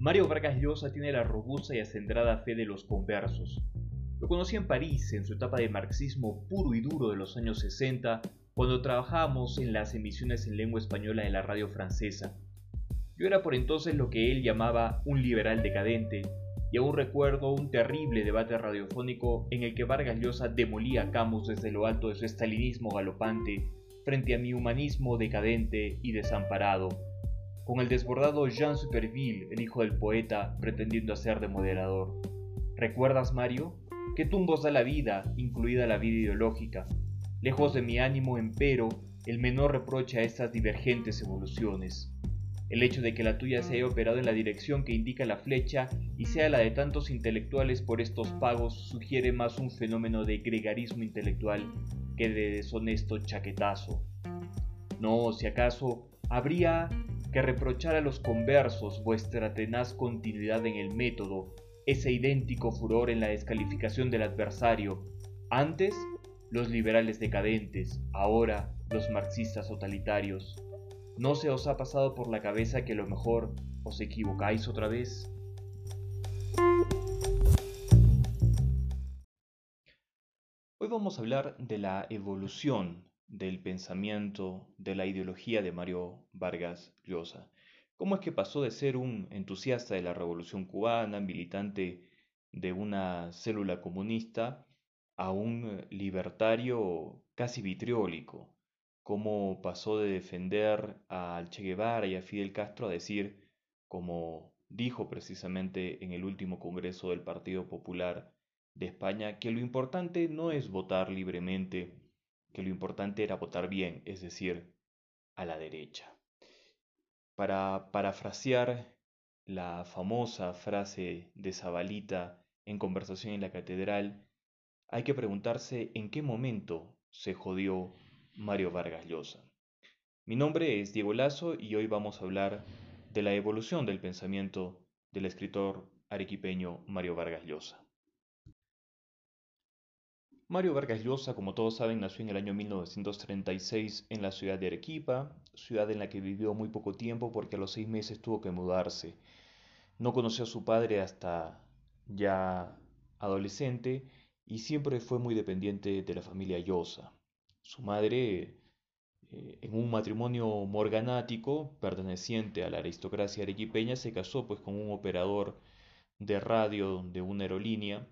Mario Vargas Llosa tiene la robusta y acendrada fe de los conversos. Lo conocí en París en su etapa de marxismo puro y duro de los años 60, cuando trabajábamos en las emisiones en lengua española de la radio francesa. Yo era por entonces lo que él llamaba un liberal decadente, y aún recuerdo un terrible debate radiofónico en el que Vargas Llosa demolía a Camus desde lo alto de su estalinismo galopante frente a mi humanismo decadente y desamparado, con el desbordado Jean Superville, el hijo del poeta, pretendiendo hacer de moderador. ¿Recuerdas, Mario? ¿Qué tumbos da la vida, incluida la vida ideológica? Lejos de mi ánimo, empero, el menor reproche a estas divergentes evoluciones. El hecho de que la tuya se haya operado en la dirección que indica la flecha y sea la de tantos intelectuales por estos pagos sugiere más un fenómeno de gregarismo intelectual que de deshonesto chaquetazo. No, si acaso, habría que reprochar a los conversos vuestra tenaz continuidad en el método, ese idéntico furor en la descalificación del adversario, antes los liberales decadentes, ahora los marxistas totalitarios. ¿No se os ha pasado por la cabeza que a lo mejor os equivocáis otra vez? Hoy vamos a hablar de la evolución del pensamiento, de la ideología de Mario Vargas Llosa. ¿Cómo es que pasó de ser un entusiasta de la revolución cubana, militante de una célula comunista, a un libertario casi vitriólico, cómo pasó de defender al Che Guevara y a Fidel Castro a decir, como dijo precisamente en el último Congreso del Partido Popular de España, que lo importante no es votar libremente, que lo importante era votar bien, es decir, a la derecha. Para parafrasear la famosa frase de Zabalita en conversación en la catedral, hay que preguntarse en qué momento se jodió Mario Vargas Llosa. Mi nombre es Diego Lazo y hoy vamos a hablar de la evolución del pensamiento del escritor arequipeño Mario Vargas Llosa. Mario Vargas Llosa, como todos saben, nació en el año 1936 en la ciudad de Arequipa, ciudad en la que vivió muy poco tiempo porque a los seis meses tuvo que mudarse. No conoció a su padre hasta ya adolescente y siempre fue muy dependiente de la familia Llosa. Su madre, eh, en un matrimonio morganático perteneciente a la aristocracia arequipeña, se casó pues con un operador de radio de una aerolínea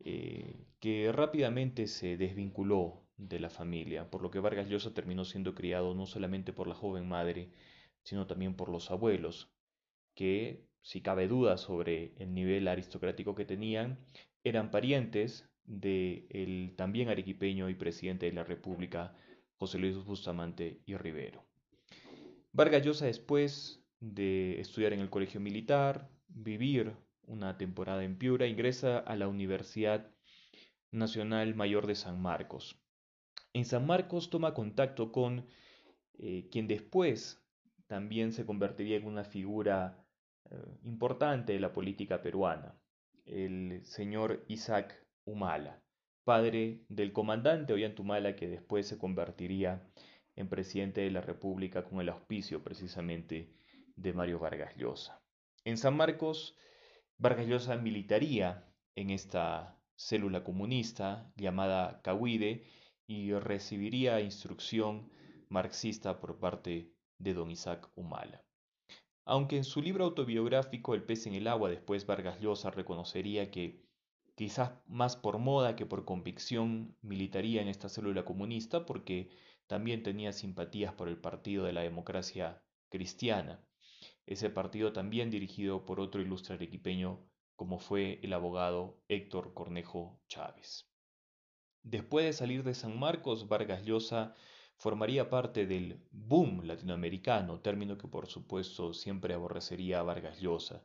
eh, que rápidamente se desvinculó de la familia, por lo que Vargas Llosa terminó siendo criado no solamente por la joven madre, sino también por los abuelos, que, si cabe duda sobre el nivel aristocrático que tenían, eran parientes del también arequipeño y presidente de la República, José Luis Bustamante y Rivero. Vargas Llosa, después de estudiar en el colegio militar, vivir una temporada en Piura, ingresa a la Universidad Nacional Mayor de San Marcos. En San Marcos toma contacto con eh, quien después también se convertiría en una figura eh, importante de la política peruana, el señor Isaac Humala, padre del comandante Ollantumala que después se convertiría en presidente de la República con el auspicio precisamente de Mario Vargas Llosa. En San Marcos, Vargas Llosa militaría en esta célula comunista llamada Cahuide y recibiría instrucción marxista por parte de don Isaac Humala. Aunque en su libro autobiográfico El pez en el agua después Vargas Llosa reconocería que quizás más por moda que por convicción militaría en esta célula comunista, porque también tenía simpatías por el Partido de la Democracia Cristiana, ese partido también dirigido por otro ilustre arequipeño como fue el abogado Héctor Cornejo Chávez. Después de salir de San Marcos, Vargas Llosa formaría parte del boom latinoamericano, término que por supuesto siempre aborrecería a Vargas Llosa,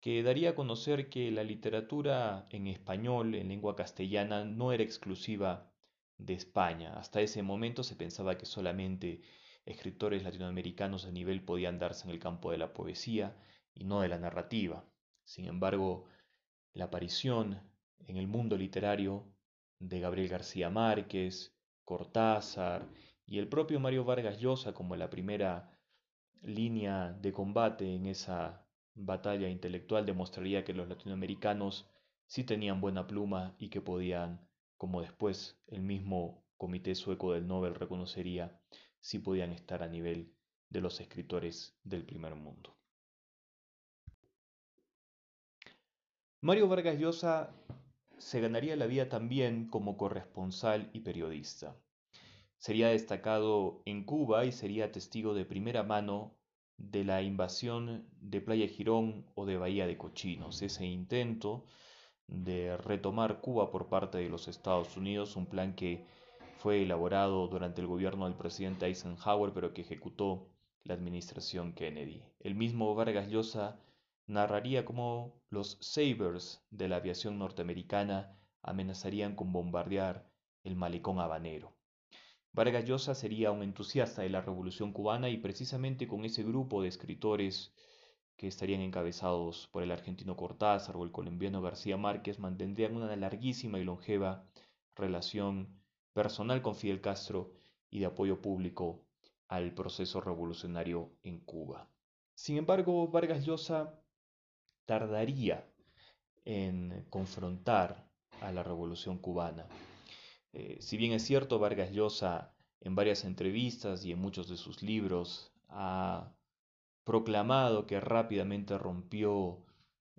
que daría a conocer que la literatura en español, en lengua castellana, no era exclusiva de España. Hasta ese momento se pensaba que solamente escritores latinoamericanos de nivel podían darse en el campo de la poesía y no de la narrativa. Sin embargo, la aparición en el mundo literario de Gabriel García Márquez, Cortázar y el propio Mario Vargas Llosa como la primera línea de combate en esa batalla intelectual demostraría que los latinoamericanos sí tenían buena pluma y que podían, como después el mismo Comité Sueco del Nobel reconocería, sí podían estar a nivel de los escritores del primer mundo. Mario Vargas Llosa se ganaría la vida también como corresponsal y periodista. Sería destacado en Cuba y sería testigo de primera mano de la invasión de Playa Girón o de Bahía de Cochinos, ese intento de retomar Cuba por parte de los Estados Unidos, un plan que fue elaborado durante el gobierno del presidente Eisenhower, pero que ejecutó la administración Kennedy. El mismo Vargas Llosa narraría cómo los Sabres de la aviación norteamericana amenazarían con bombardear el malecón habanero. Vargas Llosa sería un entusiasta de la revolución cubana y precisamente con ese grupo de escritores que estarían encabezados por el argentino Cortázar o el colombiano García Márquez, mantendrían una larguísima y longeva relación personal con Fidel Castro y de apoyo público al proceso revolucionario en Cuba. Sin embargo, Vargas Llosa tardaría en confrontar a la revolución cubana. Eh, si bien es cierto, Vargas Llosa en varias entrevistas y en muchos de sus libros ha proclamado que rápidamente rompió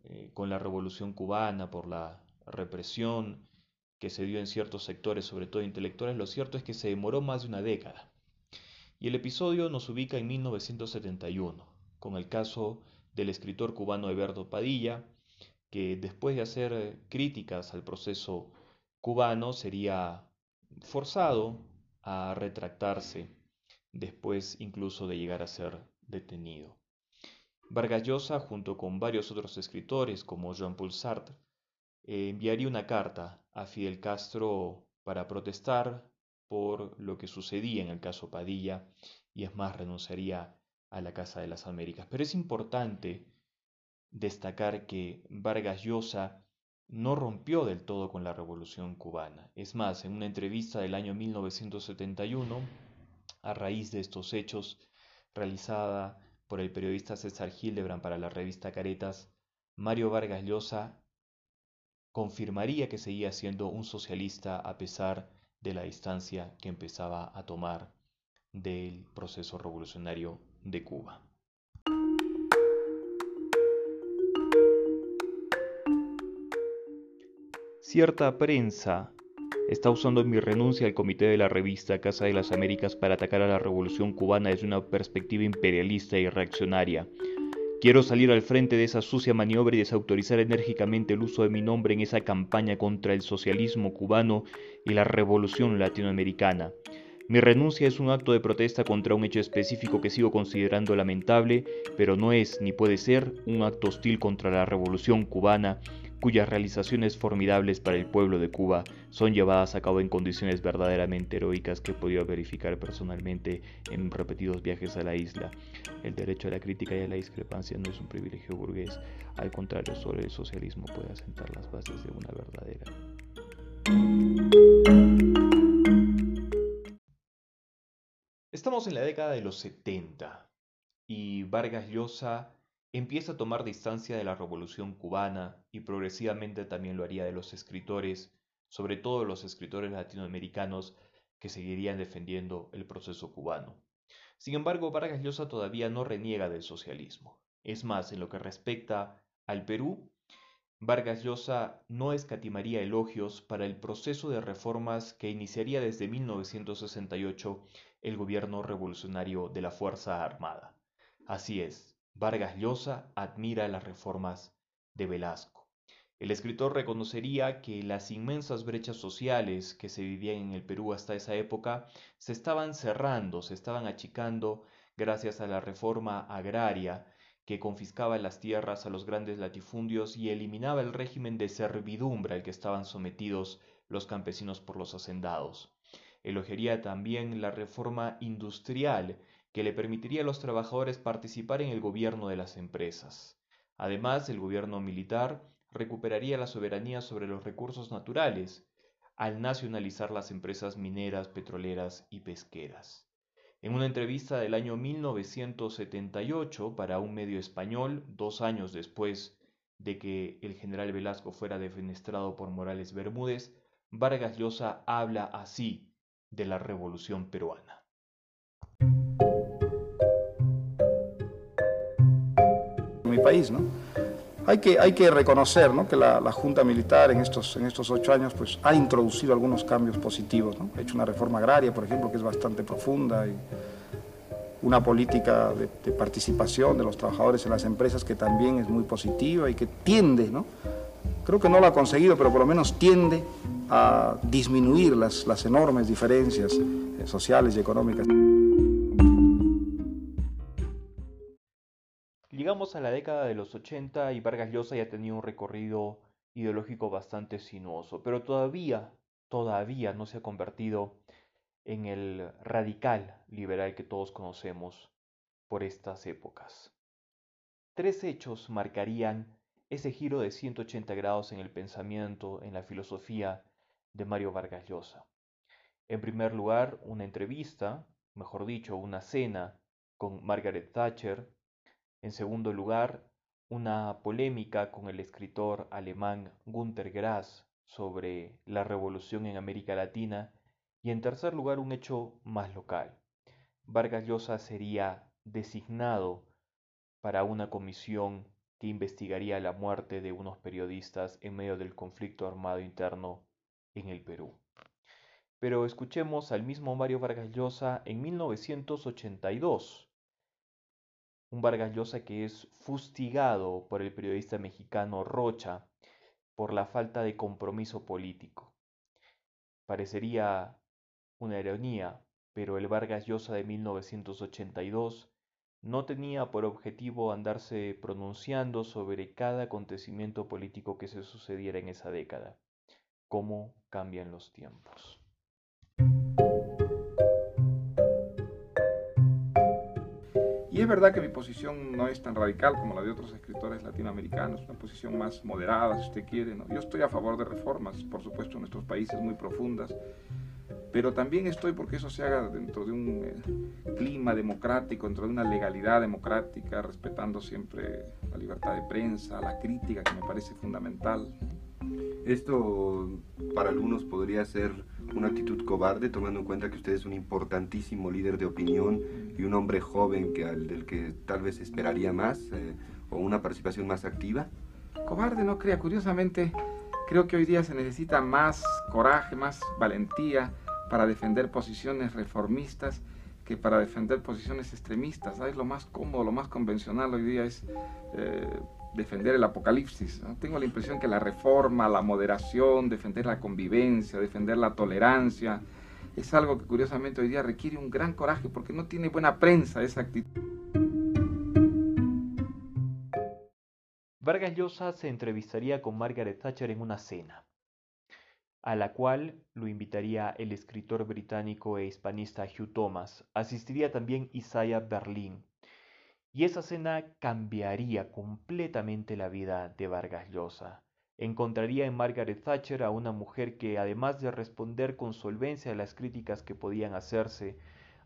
eh, con la revolución cubana por la represión que se dio en ciertos sectores, sobre todo intelectuales, lo cierto es que se demoró más de una década. Y el episodio nos ubica en 1971, con el caso del escritor cubano Eberto Padilla, que después de hacer críticas al proceso cubano sería forzado a retractarse, después incluso de llegar a ser detenido. Vargas Llosa, junto con varios otros escritores como Jean-Paul Sartre, eh, enviaría una carta a Fidel Castro para protestar por lo que sucedía en el caso Padilla y es más, renunciaría a la Casa de las Américas. Pero es importante destacar que Vargas Llosa no rompió del todo con la revolución cubana. Es más, en una entrevista del año 1971, a raíz de estos hechos, realizada por el periodista César Hildebrand para la revista Caretas, Mario Vargas Llosa confirmaría que seguía siendo un socialista a pesar de la distancia que empezaba a tomar del proceso revolucionario de Cuba. Cierta prensa está usando mi renuncia al comité de la revista Casa de las Américas para atacar a la revolución cubana desde una perspectiva imperialista y reaccionaria Quiero salir al frente de esa sucia maniobra y desautorizar enérgicamente el uso de mi nombre en esa campaña contra el socialismo cubano y la revolución latinoamericana. Mi renuncia es un acto de protesta contra un hecho específico que sigo considerando lamentable, pero no es ni puede ser un acto hostil contra la revolución cubana cuyas realizaciones formidables para el pueblo de Cuba son llevadas a cabo en condiciones verdaderamente heroicas que he podido verificar personalmente en repetidos viajes a la isla. El derecho a la crítica y a la discrepancia no es un privilegio burgués, al contrario, solo el socialismo puede asentar las bases de una verdadera. Estamos en la década de los 70 y Vargas Llosa empieza a tomar distancia de la revolución cubana y progresivamente también lo haría de los escritores, sobre todo los escritores latinoamericanos que seguirían defendiendo el proceso cubano. Sin embargo, Vargas Llosa todavía no reniega del socialismo. Es más, en lo que respecta al Perú, Vargas Llosa no escatimaría elogios para el proceso de reformas que iniciaría desde 1968 el gobierno revolucionario de la Fuerza Armada. Así es, Vargas Llosa admira las reformas de Velasco. El escritor reconocería que las inmensas brechas sociales que se vivían en el Perú hasta esa época se estaban cerrando, se estaban achicando gracias a la reforma agraria que confiscaba las tierras a los grandes latifundios y eliminaba el régimen de servidumbre al que estaban sometidos los campesinos por los hacendados. Elogiaría también la reforma industrial que le permitiría a los trabajadores participar en el gobierno de las empresas. Además, el gobierno militar recuperaría la soberanía sobre los recursos naturales al nacionalizar las empresas mineras, petroleras y pesqueras. En una entrevista del año 1978 para un medio español, dos años después de que el general Velasco fuera defenestrado por Morales Bermúdez, Vargas Llosa habla así de la revolución peruana. Mi país, ¿no? Hay que, hay que reconocer ¿no? que la, Junta Militar en estos, en estos ocho años pues, ha introducido algunos cambios positivos. Ha hecho una reforma agraria, por ejemplo, que es bastante profunda, y una política de, de, participación de los trabajadores en las empresas que también es muy positiva y que tiende, ¿no? creo que no lo ha conseguido, pero por lo menos tiende a disminuir las, las enormes diferencias eh, sociales y económicas. Llegamos a la década de los 80 y Vargas Llosa ya tenía un recorrido ideológico bastante sinuoso, pero todavía, todavía no se ha convertido en el radical liberal que todos conocemos por estas épocas. Tres hechos marcarían ese giro de 180 grados en el pensamiento, en la filosofía de Mario Vargas Llosa. En primer lugar, una entrevista, mejor dicho, una cena con Margaret Thatcher, en segundo lugar, una polémica con el escritor alemán Günter Grass sobre la revolución en América Latina y en tercer lugar un hecho más local. Vargas Llosa sería designado para una comisión que investigaría la muerte de unos periodistas en medio del conflicto armado interno en el Perú. Pero escuchemos al mismo Mario Vargas Llosa en 1982 un Vargas Llosa que es fustigado por el periodista mexicano Rocha por la falta de compromiso político. Parecería una ironía, pero el Vargas Llosa de 1982 no tenía por objetivo andarse pronunciando sobre cada acontecimiento político que se sucediera en esa década. Cómo cambian los tiempos. Verdad que mi posición no es tan radical como la de otros escritores latinoamericanos, una posición más moderada, si usted quiere. ¿no? Yo estoy a favor de reformas, por supuesto, en nuestros países muy profundas, pero también estoy porque eso se haga dentro de un eh, clima democrático, dentro de una legalidad democrática, respetando siempre la libertad de prensa, la crítica, que me parece fundamental. Esto para algunos podría ser una actitud cobarde, tomando en cuenta que usted es un importantísimo líder de opinión y un hombre joven que, del que tal vez esperaría más eh, o una participación más activa? Cobarde no crea, curiosamente creo que hoy día se necesita más coraje, más valentía para defender posiciones reformistas que para defender posiciones extremistas. ¿sabes? Lo más cómodo, lo más convencional hoy día es eh, defender el apocalipsis. Tengo la impresión que la reforma, la moderación, defender la convivencia, defender la tolerancia, es algo que curiosamente hoy día requiere un gran coraje porque no tiene buena prensa esa actitud. Vargas Llosa se entrevistaría con Margaret Thatcher en una cena, a la cual lo invitaría el escritor británico e hispanista Hugh Thomas. Asistiría también Isaiah Berlin, y esa cena cambiaría completamente la vida de Vargas Llosa. Encontraría en Margaret Thatcher a una mujer que, además de responder con solvencia a las críticas que podían hacerse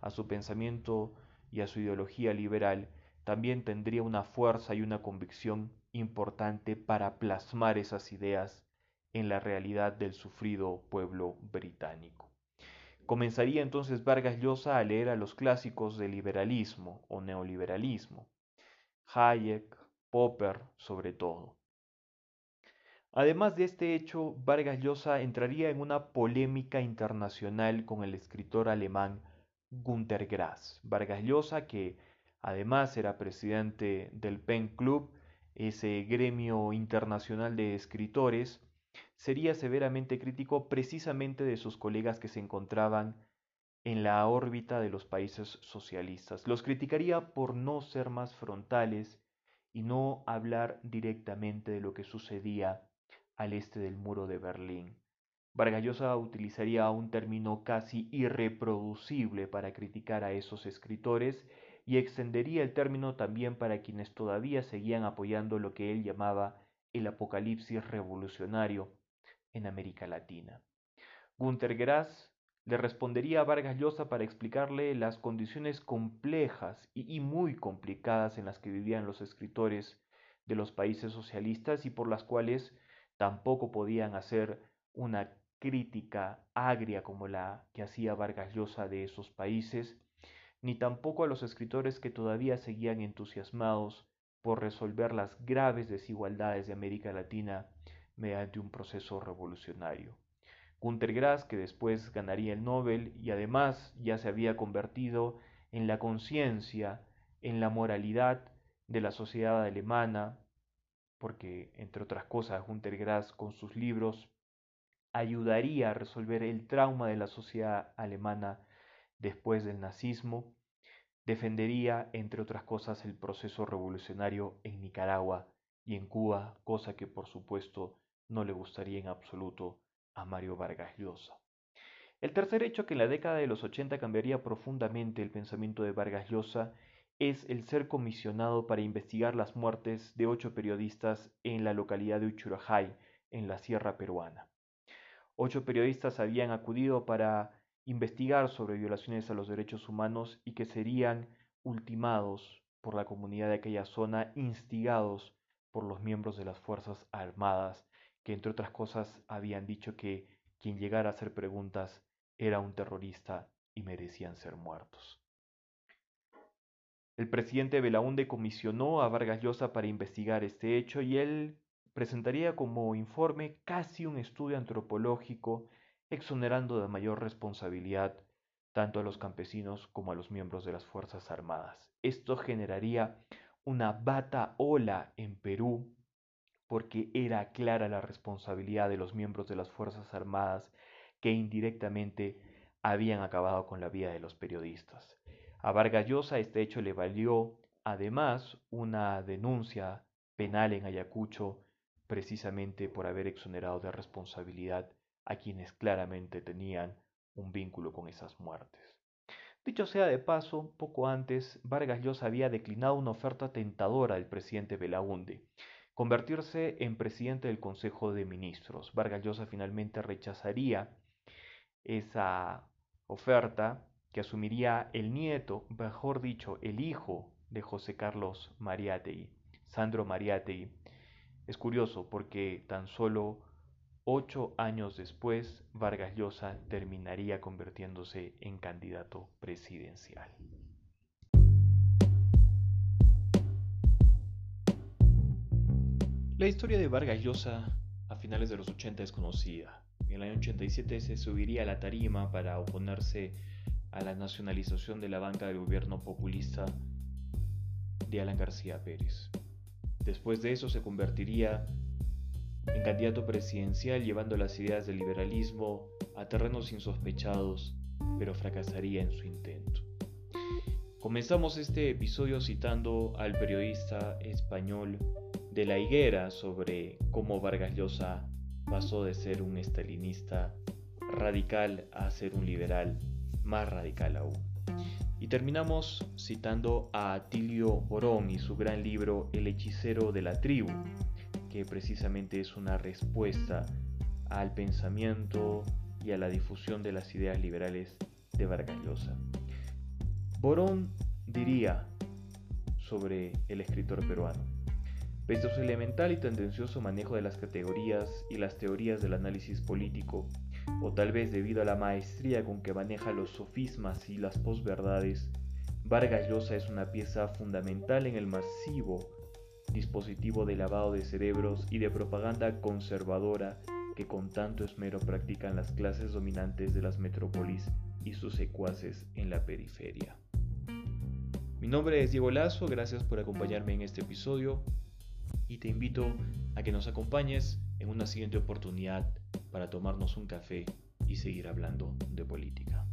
a su pensamiento y a su ideología liberal, también tendría una fuerza y una convicción importante para plasmar esas ideas en la realidad del sufrido pueblo británico. Comenzaría entonces Vargas Llosa a leer a los clásicos del liberalismo o neoliberalismo, Hayek, Popper sobre todo. Además de este hecho, Vargas Llosa entraría en una polémica internacional con el escritor alemán Günter Grass. Vargas Llosa, que además era presidente del PEN Club, ese gremio internacional de escritores, sería severamente crítico precisamente de sus colegas que se encontraban en la órbita de los países socialistas. Los criticaría por no ser más frontales y no hablar directamente de lo que sucedía al este del muro de Berlín. Vargallosa utilizaría un término casi irreproducible para criticar a esos escritores y extendería el término también para quienes todavía seguían apoyando lo que él llamaba el apocalipsis revolucionario en América Latina. Günter Grass le respondería a Vargas Llosa para explicarle las condiciones complejas y, muy complicadas en las que vivían los escritores de los países socialistas y por las cuales tampoco podían hacer una crítica agria como la que hacía Vargas Llosa de esos países, ni tampoco a los escritores que todavía seguían entusiasmados por resolver las graves desigualdades de América Latina mediante un proceso revolucionario. Günter Grass, que después ganaría el Nobel y además ya se había convertido en la conciencia, en la moralidad de la sociedad alemana, porque entre otras cosas Günter Grass con sus libros ayudaría a resolver el trauma de la sociedad alemana después del nazismo, defendería entre otras cosas el proceso revolucionario en Nicaragua y en Cuba, cosa que por supuesto no le gustaría en absoluto a Mario Vargas Llosa. El tercer hecho que en la década de los 80 cambiaría profundamente el pensamiento de Vargas Llosa es el ser comisionado para investigar las muertes de ocho periodistas en la localidad de Uchurajay, en la sierra peruana. Ocho periodistas habían acudido para investigar sobre violaciones a los derechos humanos y que serían ultimados por la comunidad de aquella zona, instigados por los miembros de las Fuerzas Armadas que entre otras cosas habían dicho que quien llegara a hacer preguntas era un terrorista y merecían ser muertos. El presidente Belaunde comisionó a Vargas Llosa para investigar este hecho y él presentaría como informe casi un estudio antropológico exonerando de mayor responsabilidad tanto a los campesinos como a los miembros de las Fuerzas Armadas. Esto generaría una bata ola en Perú porque era clara la responsabilidad de los miembros de las Fuerzas Armadas que indirectamente habían acabado con la vida de los periodistas. A Vargas Llosa este hecho le valió además una denuncia penal en Ayacucho precisamente por haber exonerado de responsabilidad a quienes claramente tenían un vínculo con esas muertes. Dicho sea de paso, poco antes, Vargas Llosa había declinado una oferta tentadora del presidente Belaunde, convertirse en presidente del Consejo de Ministros. Vargas Llosa finalmente rechazaría esa oferta que asumiría el nieto, mejor dicho, el hijo de José Carlos Mariátegui, Sandro Mariátegui. Es curioso porque tan solo ocho años después Vargas Llosa terminaría convirtiéndose en candidato presidencial. La historia de Vargas Llosa a finales de los 80 es conocida. En el año 87 se subiría a la tarima para oponerse a la nacionalización de la banca del gobierno populista de Alan García Pérez. Después de eso se convertiría en candidato presidencial llevando las ideas del liberalismo a terrenos insospechados, pero fracasaría en su intento. Comenzamos este episodio citando al periodista español de la higuera sobre cómo Vargas Llosa pasó de ser un estalinista radical a ser un liberal más radical aún. Y terminamos citando a Atilio Borón y su gran libro El hechicero de la tribu, que precisamente es una respuesta al pensamiento y a la difusión de las ideas liberales de Vargas Llosa. Borón diría sobre el escritor peruano, Pese a su elemental y tendencioso manejo de las categorías y las teorías del análisis político, o tal vez debido a la maestría con que maneja los sofismas y las posverdades, Vargas Llosa es una pieza fundamental en el masivo dispositivo de lavado de cerebros y de propaganda conservadora que con tanto esmero practican las clases dominantes de las metrópolis y sus secuaces en la periferia. Mi nombre es Diego Lazo, gracias por acompañarme en este episodio y te invito a que nos acompañes en una siguiente oportunidad para tomarnos un café y seguir hablando de política.